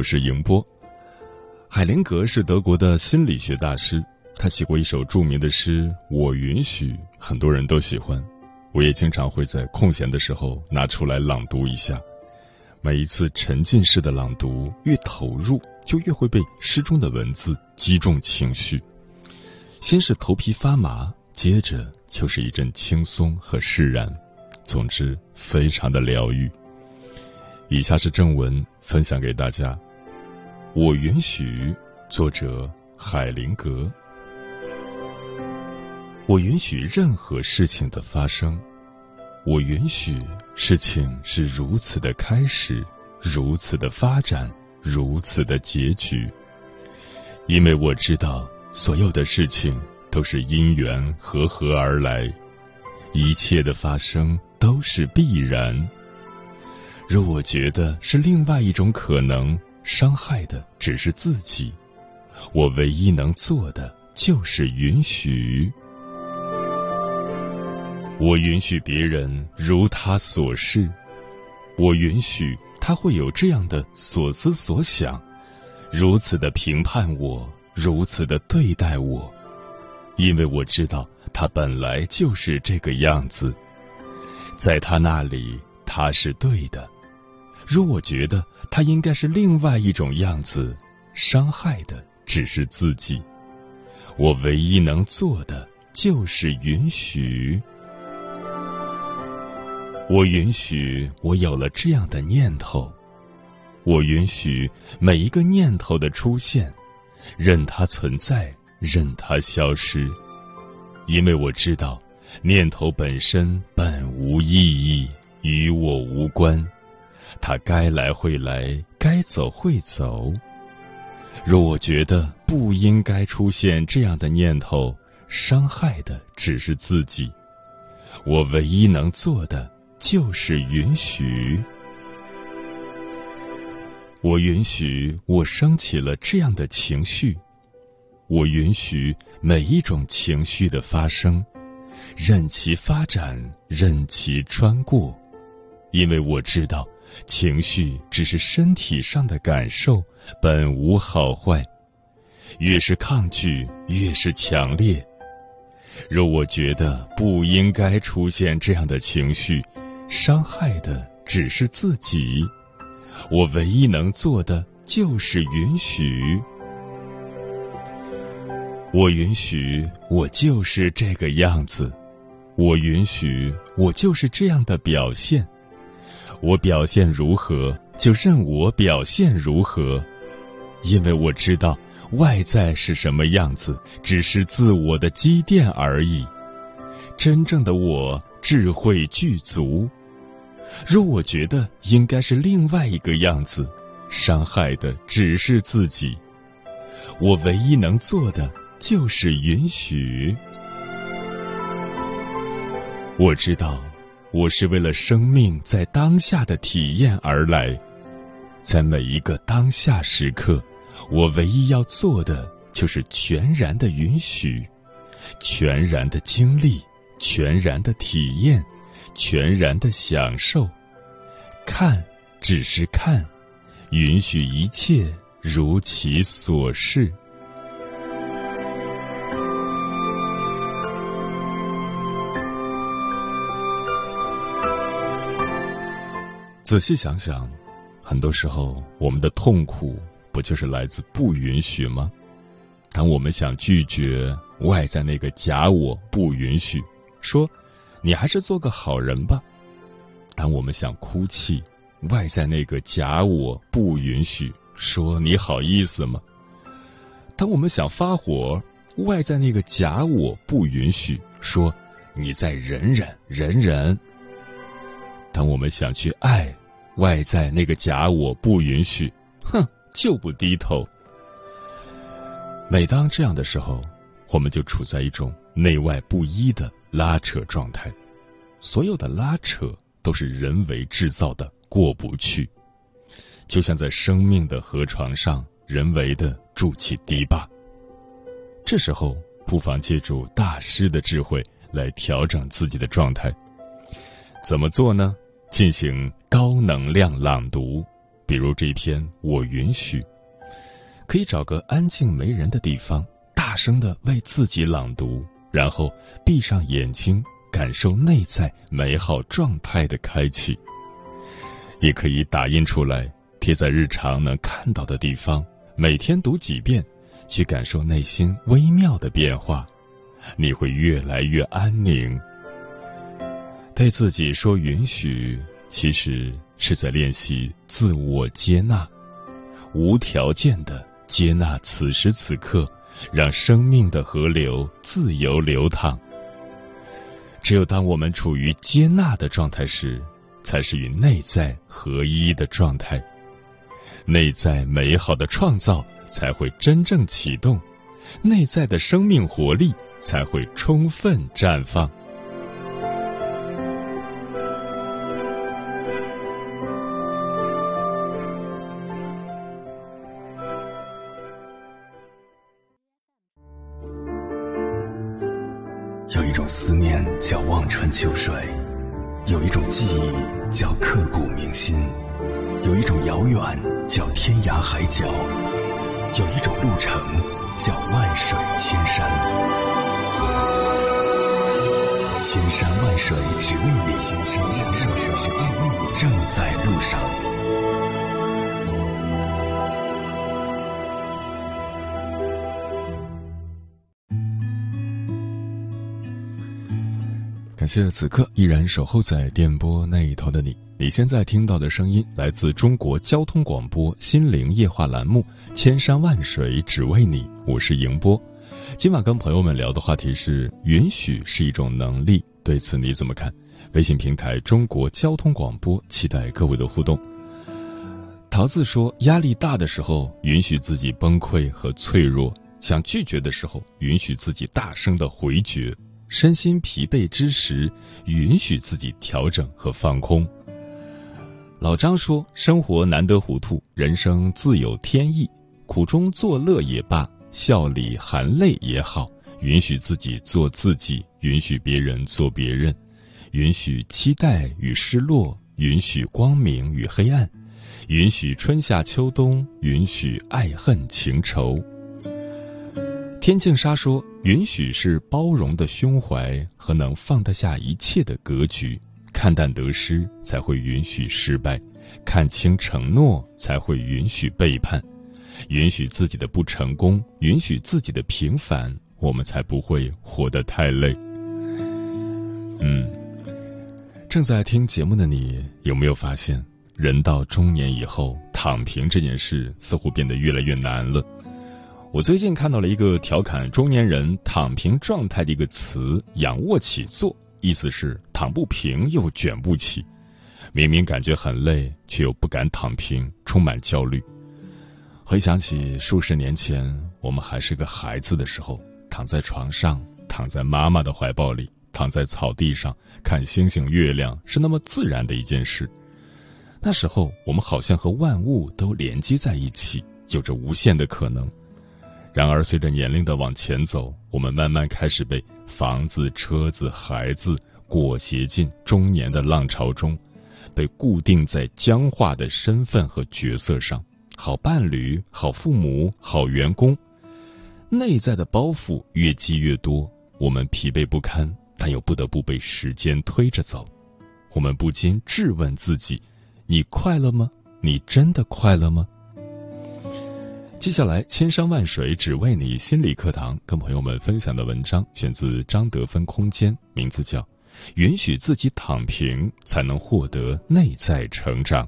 我是迎波。海灵格是德国的心理学大师，他写过一首著名的诗《我允许》，很多人都喜欢。我也经常会在空闲的时候拿出来朗读一下。每一次沉浸式的朗读，越投入，就越会被诗中的文字击中情绪。先是头皮发麻，接着就是一阵轻松和释然。总之，非常的疗愈。以下是正文，分享给大家。我允许，作者海灵格。我允许任何事情的发生。我允许事情是如此的开始，如此的发展，如此的结局。因为我知道，所有的事情都是因缘和合而来，一切的发生都是必然。若我觉得是另外一种可能，伤害的只是自己，我唯一能做的就是允许。我允许别人如他所示，我允许他会有这样的所思所想，如此的评判我，如此的对待我，因为我知道他本来就是这个样子，在他那里他是对的。如我觉得他应该是另外一种样子，伤害的只是自己。我唯一能做的就是允许。我允许我有了这样的念头，我允许每一个念头的出现，任它存在，任它消失，因为我知道念头本身本无意义，与我无关。它该来会来，该走会走。若我觉得不应该出现这样的念头，伤害的只是自己。我唯一能做的就是允许。我允许我升起了这样的情绪，我允许每一种情绪的发生，任其发展，任其穿过，因为我知道。情绪只是身体上的感受，本无好坏。越是抗拒，越是强烈。若我觉得不应该出现这样的情绪，伤害的只是自己。我唯一能做的就是允许。我允许我就是这个样子，我允许我就是这样的表现。我表现如何，就任我表现如何，因为我知道外在是什么样子，只是自我的积淀而已。真正的我智慧具足。若我觉得应该是另外一个样子，伤害的只是自己。我唯一能做的就是允许。我知道。我是为了生命在当下的体验而来，在每一个当下时刻，我唯一要做的就是全然的允许，全然的经历，全然的体验，全然的享受。看，只是看，允许一切如其所是。仔细想想，很多时候我们的痛苦不就是来自不允许吗？当我们想拒绝外在那个假我不允许，说你还是做个好人吧；当我们想哭泣，外在那个假我不允许，说你好意思吗？当我们想发火，外在那个假我不允许，说你再忍忍忍忍。当我们想去爱。外在那个假我不允许，哼，就不低头。每当这样的时候，我们就处在一种内外不一的拉扯状态。所有的拉扯都是人为制造的过不去，就像在生命的河床上人为的筑起堤坝。这时候，不妨借助大师的智慧来调整自己的状态。怎么做呢？进行高能量朗读，比如这篇《我允许》，可以找个安静没人的地方，大声的为自己朗读，然后闭上眼睛。感受内在美好状态的开启，也可以打印出来贴在日常能看到的地方，每天读几遍，去感受内心微妙的变化，你会越来越安宁。对自己说允许，其实是在练习自我接纳，无条件的接纳此时此刻，让生命的河流自由流淌。只有当我们处于接纳的状态时，才是与内在合一的状态，内在美好的创造才会真正启动，内在的生命活力才会充分绽放。感谢此刻依然守候在电波那一头的你，你现在听到的声音来自中国交通广播心灵夜话栏目《千山万水只为你》，我是迎波。今晚跟朋友们聊的话题是：允许是一种能力，对此你怎么看？微信平台中国交通广播，期待各位的互动。桃子说：压力大的时候，允许自己崩溃和脆弱；想拒绝的时候，允许自己大声的回绝。身心疲惫之时，允许自己调整和放空。老张说：“生活难得糊涂，人生自有天意，苦中作乐也罢，笑里含泪也好，允许自己做自己，允许别人做别人，允许期待与失落，允许光明与黑暗，允许春夏秋冬，允许爱恨情仇。”天净沙说：“允许是包容的胸怀和能放得下一切的格局，看淡得失才会允许失败，看清承诺才会允许背叛，允许自己的不成功，允许自己的平凡，我们才不会活得太累。”嗯，正在听节目的你有没有发现，人到中年以后，躺平这件事似乎变得越来越难了？我最近看到了一个调侃中年人躺平状态的一个词“仰卧起坐”，意思是躺不平又卷不起，明明感觉很累，却又不敢躺平，充满焦虑。回想起数十年前我们还是个孩子的时候，躺在床上，躺在妈妈的怀抱里，躺在草地上看星星月亮，是那么自然的一件事。那时候我们好像和万物都连接在一起，有着无限的可能。然而，随着年龄的往前走，我们慢慢开始被房子、车子、孩子裹挟进中年的浪潮中，被固定在僵化的身份和角色上：好伴侣、好父母、好员工。内在的包袱越积越多，我们疲惫不堪，但又不得不被时间推着走。我们不禁质问自己：你快乐吗？你真的快乐吗？接下来，千山万水只为你心理课堂，跟朋友们分享的文章选自张德芬空间，名字叫《允许自己躺平，才能获得内在成长》。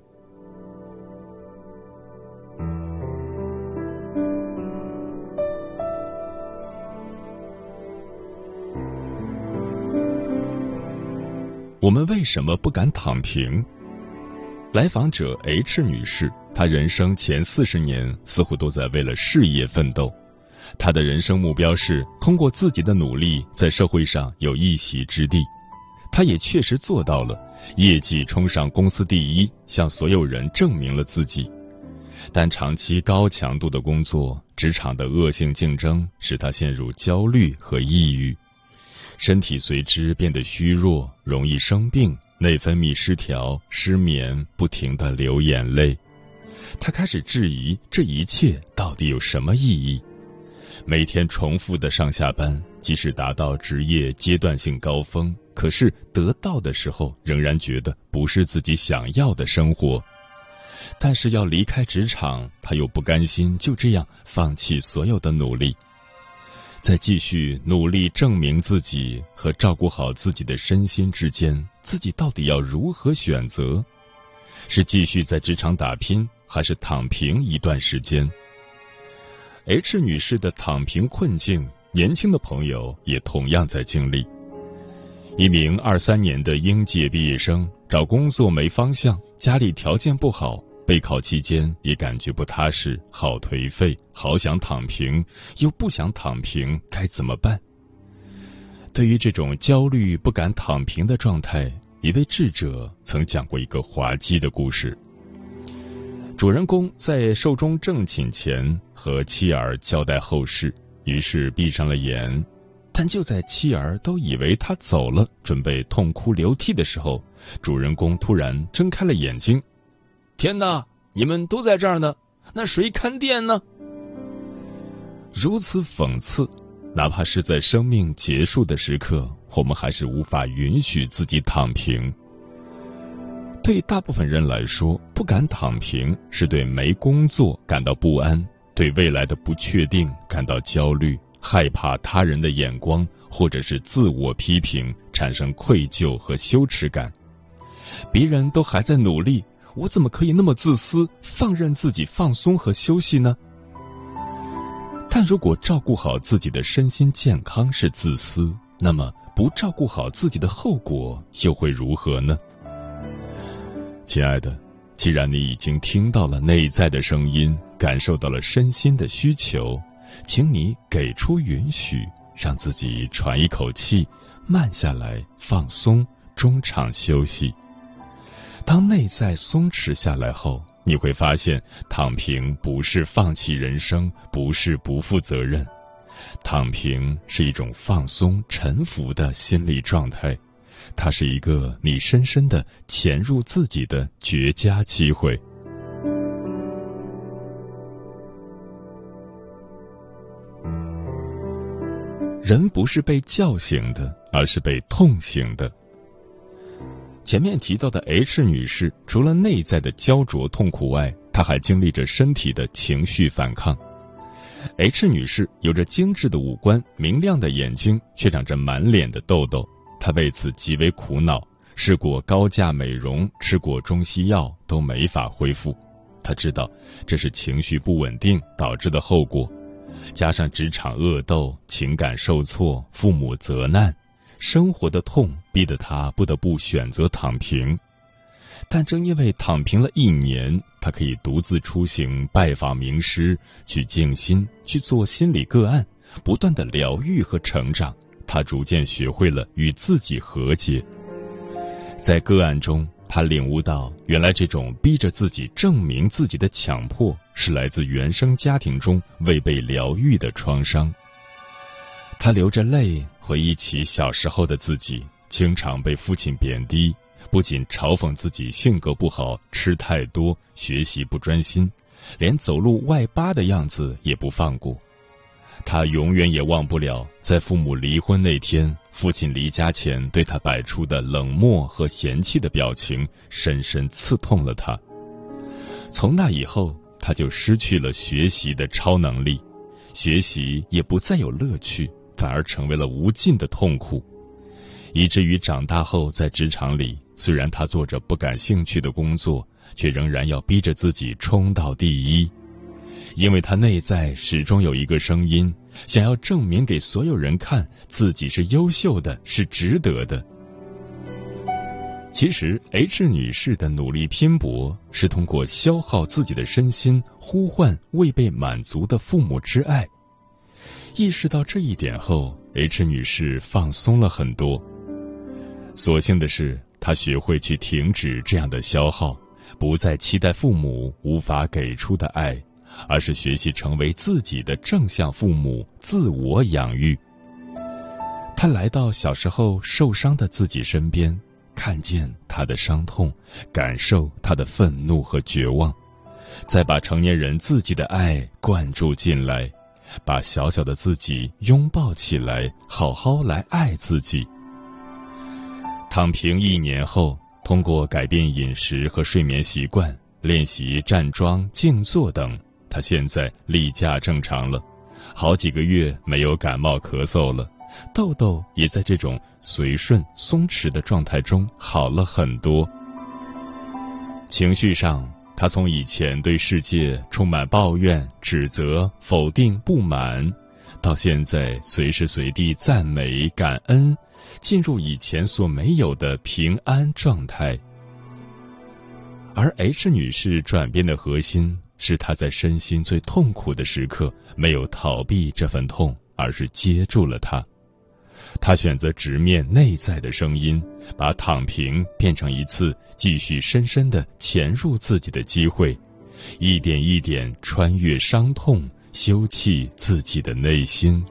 我们为什么不敢躺平？来访者 H 女士，她人生前四十年似乎都在为了事业奋斗。她的人生目标是通过自己的努力在社会上有一席之地。她也确实做到了，业绩冲上公司第一，向所有人证明了自己。但长期高强度的工作，职场的恶性竞争，使她陷入焦虑和抑郁，身体随之变得虚弱，容易生病。内分泌失调、失眠，不停的流眼泪，他开始质疑这一切到底有什么意义？每天重复的上下班，即使达到职业阶段性高峰，可是得到的时候，仍然觉得不是自己想要的生活。但是要离开职场，他又不甘心就这样放弃所有的努力。在继续努力证明自己和照顾好自己的身心之间，自己到底要如何选择？是继续在职场打拼，还是躺平一段时间？H 女士的躺平困境，年轻的朋友也同样在经历。一名二三年的应届毕业生找工作没方向，家里条件不好。备考期间也感觉不踏实，好颓废，好想躺平，又不想躺平，该怎么办？对于这种焦虑不敢躺平的状态，一位智者曾讲过一个滑稽的故事。主人公在寿终正寝前和妻儿交代后事，于是闭上了眼，但就在妻儿都以为他走了，准备痛哭流涕的时候，主人公突然睁开了眼睛。天哪！你们都在这儿呢，那谁看店呢？如此讽刺，哪怕是在生命结束的时刻，我们还是无法允许自己躺平。对大部分人来说，不敢躺平是对没工作感到不安，对未来的不确定感到焦虑，害怕他人的眼光，或者是自我批评，产生愧疚和羞耻感。别人都还在努力。我怎么可以那么自私，放任自己放松和休息呢？但如果照顾好自己的身心健康是自私，那么不照顾好自己的后果又会如何呢？亲爱的，既然你已经听到了内在的声音，感受到了身心的需求，请你给出允许，让自己喘一口气，慢下来，放松，中场休息。当内在松弛下来后，你会发现，躺平不是放弃人生，不是不负责任，躺平是一种放松、沉浮的心理状态，它是一个你深深的潜入自己的绝佳机会。人不是被叫醒的，而是被痛醒的。前面提到的 H 女士，除了内在的焦灼痛苦外，她还经历着身体的情绪反抗。H 女士有着精致的五官、明亮的眼睛，却长着满脸的痘痘。她为此极为苦恼，试过高价美容，吃过中西药，都没法恢复。她知道这是情绪不稳定导致的后果，加上职场恶斗、情感受挫、父母责难。生活的痛逼得他不得不选择躺平，但正因为躺平了一年，他可以独自出行拜访名师，去静心，去做心理个案，不断的疗愈和成长。他逐渐学会了与自己和解。在个案中，他领悟到，原来这种逼着自己证明自己的强迫，是来自原生家庭中未被疗愈的创伤。他流着泪。回忆起小时候的自己，经常被父亲贬低，不仅嘲讽自己性格不好、吃太多、学习不专心，连走路外八的样子也不放过。他永远也忘不了，在父母离婚那天，父亲离家前对他摆出的冷漠和嫌弃的表情，深深刺痛了他。从那以后，他就失去了学习的超能力，学习也不再有乐趣。反而成为了无尽的痛苦，以至于长大后在职场里，虽然他做着不感兴趣的工作，却仍然要逼着自己冲到第一，因为他内在始终有一个声音，想要证明给所有人看自己是优秀的，是值得的。其实，H 女士的努力拼搏是通过消耗自己的身心，呼唤未被满足的父母之爱。意识到这一点后，H 女士放松了很多。所幸的是，她学会去停止这样的消耗，不再期待父母无法给出的爱，而是学习成为自己的正向父母，自我养育。她来到小时候受伤的自己身边。看见他的伤痛，感受他的愤怒和绝望，再把成年人自己的爱灌注进来，把小小的自己拥抱起来，好好来爱自己。躺平一年后，通过改变饮食和睡眠习惯，练习站桩、静坐等，他现在例假正常了，好几个月没有感冒咳嗽了。痘痘也在这种随顺松弛的状态中好了很多。情绪上，他从以前对世界充满抱怨、指责、否定、不满，到现在随时随地赞美、感恩，进入以前所没有的平安状态。而 H 女士转变的核心是她在身心最痛苦的时刻没有逃避这份痛，而是接住了它。他选择直面内在的声音，把躺平变成一次继续深深的潜入自己的机会，一点一点穿越伤痛，修葺自己的内心。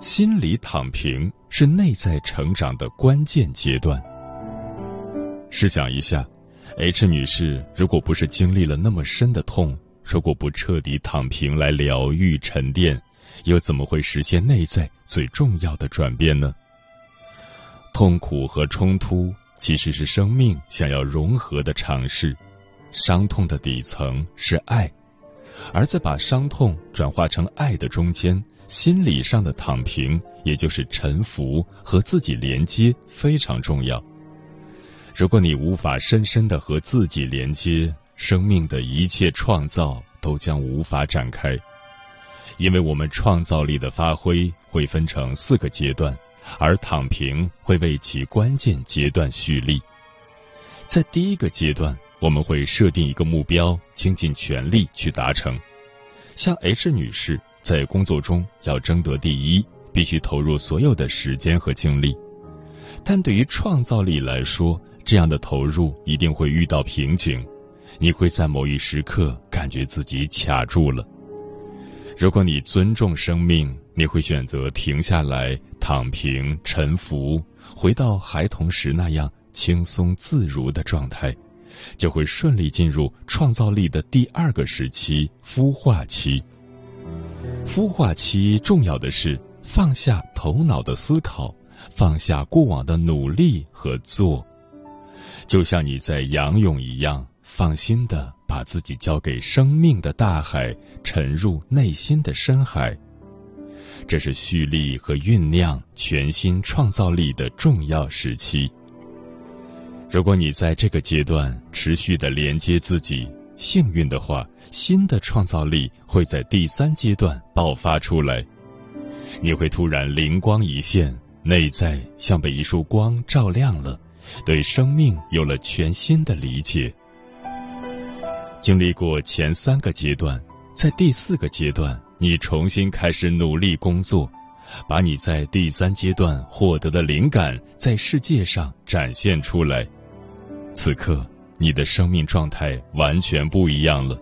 心理躺平是内在成长的关键阶段。试想一下。H 女士，如果不是经历了那么深的痛，如果不彻底躺平来疗愈沉淀，又怎么会实现内在最重要的转变呢？痛苦和冲突其实是生命想要融合的尝试。伤痛的底层是爱，而在把伤痛转化成爱的中间，心理上的躺平，也就是臣服和自己连接，非常重要。如果你无法深深的和自己连接，生命的一切创造都将无法展开，因为我们创造力的发挥会分成四个阶段，而躺平会为其关键阶段蓄力。在第一个阶段，我们会设定一个目标，倾尽全力去达成。像 H 女士在工作中要争得第一，必须投入所有的时间和精力，但对于创造力来说，这样的投入一定会遇到瓶颈，你会在某一时刻感觉自己卡住了。如果你尊重生命，你会选择停下来，躺平、沉浮，回到孩童时那样轻松自如的状态，就会顺利进入创造力的第二个时期——孵化期。孵化期重要的是放下头脑的思考，放下过往的努力和做。就像你在仰泳一样，放心的把自己交给生命的大海，沉入内心的深海。这是蓄力和酝酿全新创造力的重要时期。如果你在这个阶段持续的连接自己，幸运的话，新的创造力会在第三阶段爆发出来。你会突然灵光一现，内在像被一束光照亮了。对生命有了全新的理解。经历过前三个阶段，在第四个阶段，你重新开始努力工作，把你在第三阶段获得的灵感在世界上展现出来。此刻，你的生命状态完全不一样了。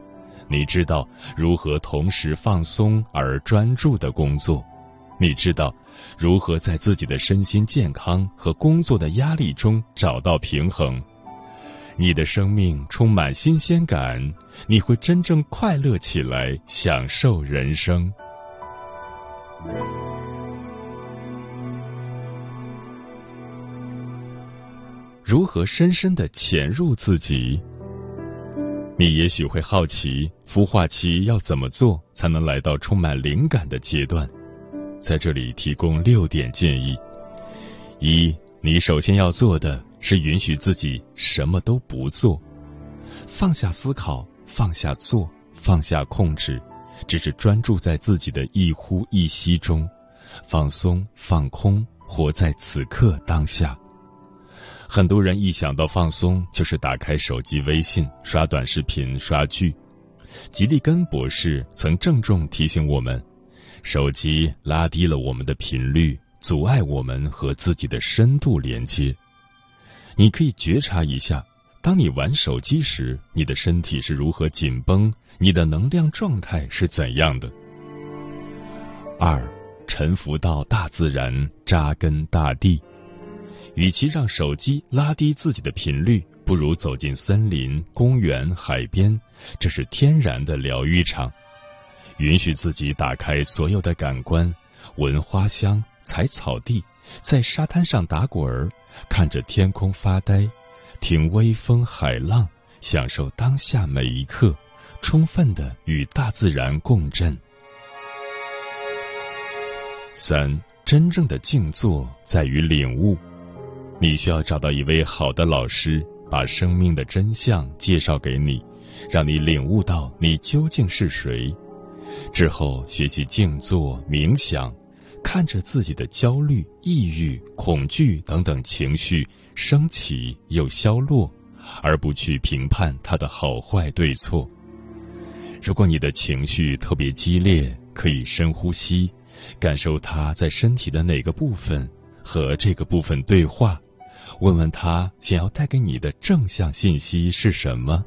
你知道如何同时放松而专注的工作。你知道如何在自己的身心健康和工作的压力中找到平衡？你的生命充满新鲜感，你会真正快乐起来，享受人生。如何深深的潜入自己？你也许会好奇，孵化期要怎么做才能来到充满灵感的阶段？在这里提供六点建议：一，你首先要做的是允许自己什么都不做，放下思考，放下做，放下控制，只是专注在自己的一呼一吸中，放松、放空，活在此刻当下。很多人一想到放松，就是打开手机微信刷短视频、刷剧。吉利根博士曾郑重提醒我们：手机拉低了我们的频率，阻碍我们和自己的深度连接。你可以觉察一下，当你玩手机时，你的身体是如何紧绷，你的能量状态是怎样的。二，沉浮到大自然，扎根大地。与其让手机拉低自己的频率，不如走进森林、公园、海边，这是天然的疗愈场。允许自己打开所有的感官，闻花香，踩草地，在沙滩上打滚儿，看着天空发呆，听微风海浪，享受当下每一刻，充分的与大自然共振。三，真正的静坐在于领悟。你需要找到一位好的老师，把生命的真相介绍给你，让你领悟到你究竟是谁。之后学习静坐冥想，看着自己的焦虑、抑郁、恐惧等等情绪升起又消落，而不去评判它的好坏对错。如果你的情绪特别激烈，可以深呼吸，感受它在身体的哪个部分，和这个部分对话。问问他想要带给你的正向信息是什么？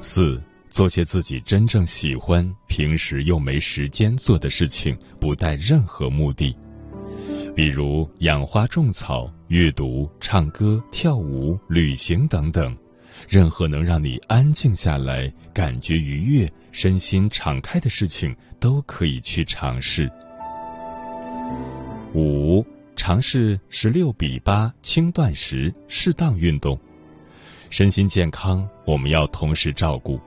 四，做些自己真正喜欢、平时又没时间做的事情，不带任何目的，比如养花种草、阅读、唱歌、跳舞、旅行等等，任何能让你安静下来、感觉愉悦、身心敞开的事情，都可以去尝试。五。尝试十六比八轻断食，适当运动，身心健康我们要同时照顾。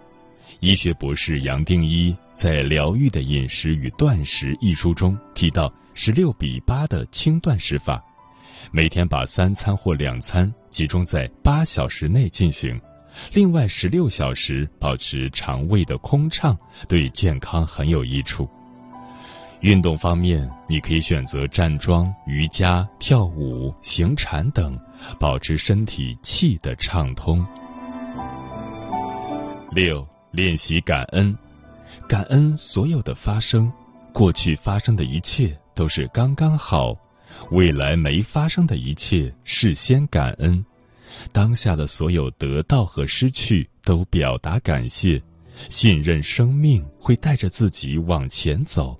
医学博士杨定一在《疗愈的饮食与断食》一书中提到十六比八的轻断食法，每天把三餐或两餐集中在八小时内进行，另外十六小时保持肠胃的空畅，对健康很有益处。运动方面，你可以选择站桩、瑜伽、跳舞、行禅等，保持身体气的畅通。六、练习感恩，感恩所有的发生，过去发生的一切都是刚刚好，未来没发生的一切事先感恩，当下的所有得到和失去都表达感谢，信任生命会带着自己往前走。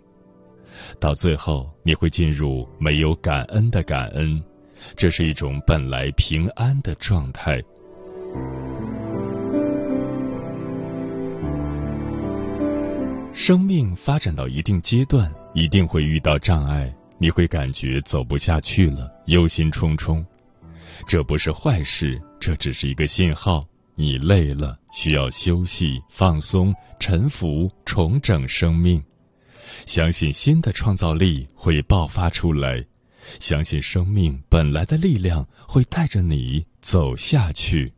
到最后，你会进入没有感恩的感恩，这是一种本来平安的状态。生命发展到一定阶段，一定会遇到障碍，你会感觉走不下去了，忧心忡忡。这不是坏事，这只是一个信号，你累了，需要休息、放松、沉浮、重整生命。相信新的创造力会爆发出来，相信生命本来的力量会带着你走下去。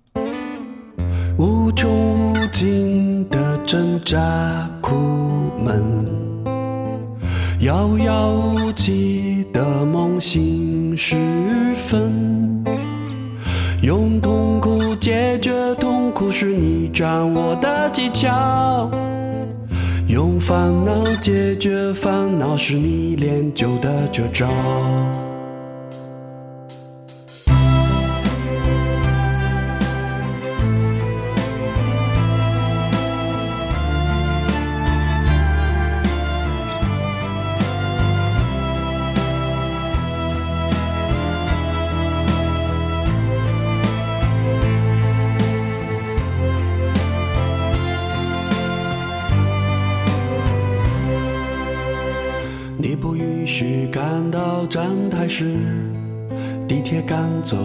无穷无尽的挣扎苦闷，遥遥无期的梦醒时分，用痛苦解决痛苦是你掌握的技巧。用烦恼解决烦恼，是你练就的绝招。站台时，地铁赶走，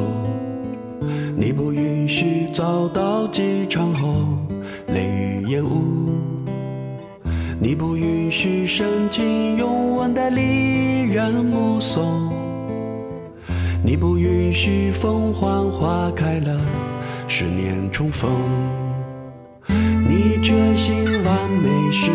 你不允许早到机场后雷雨延误，你不允许深情拥吻的离人目送，你不允许凤凰花开了，十年重逢，你决心完。美时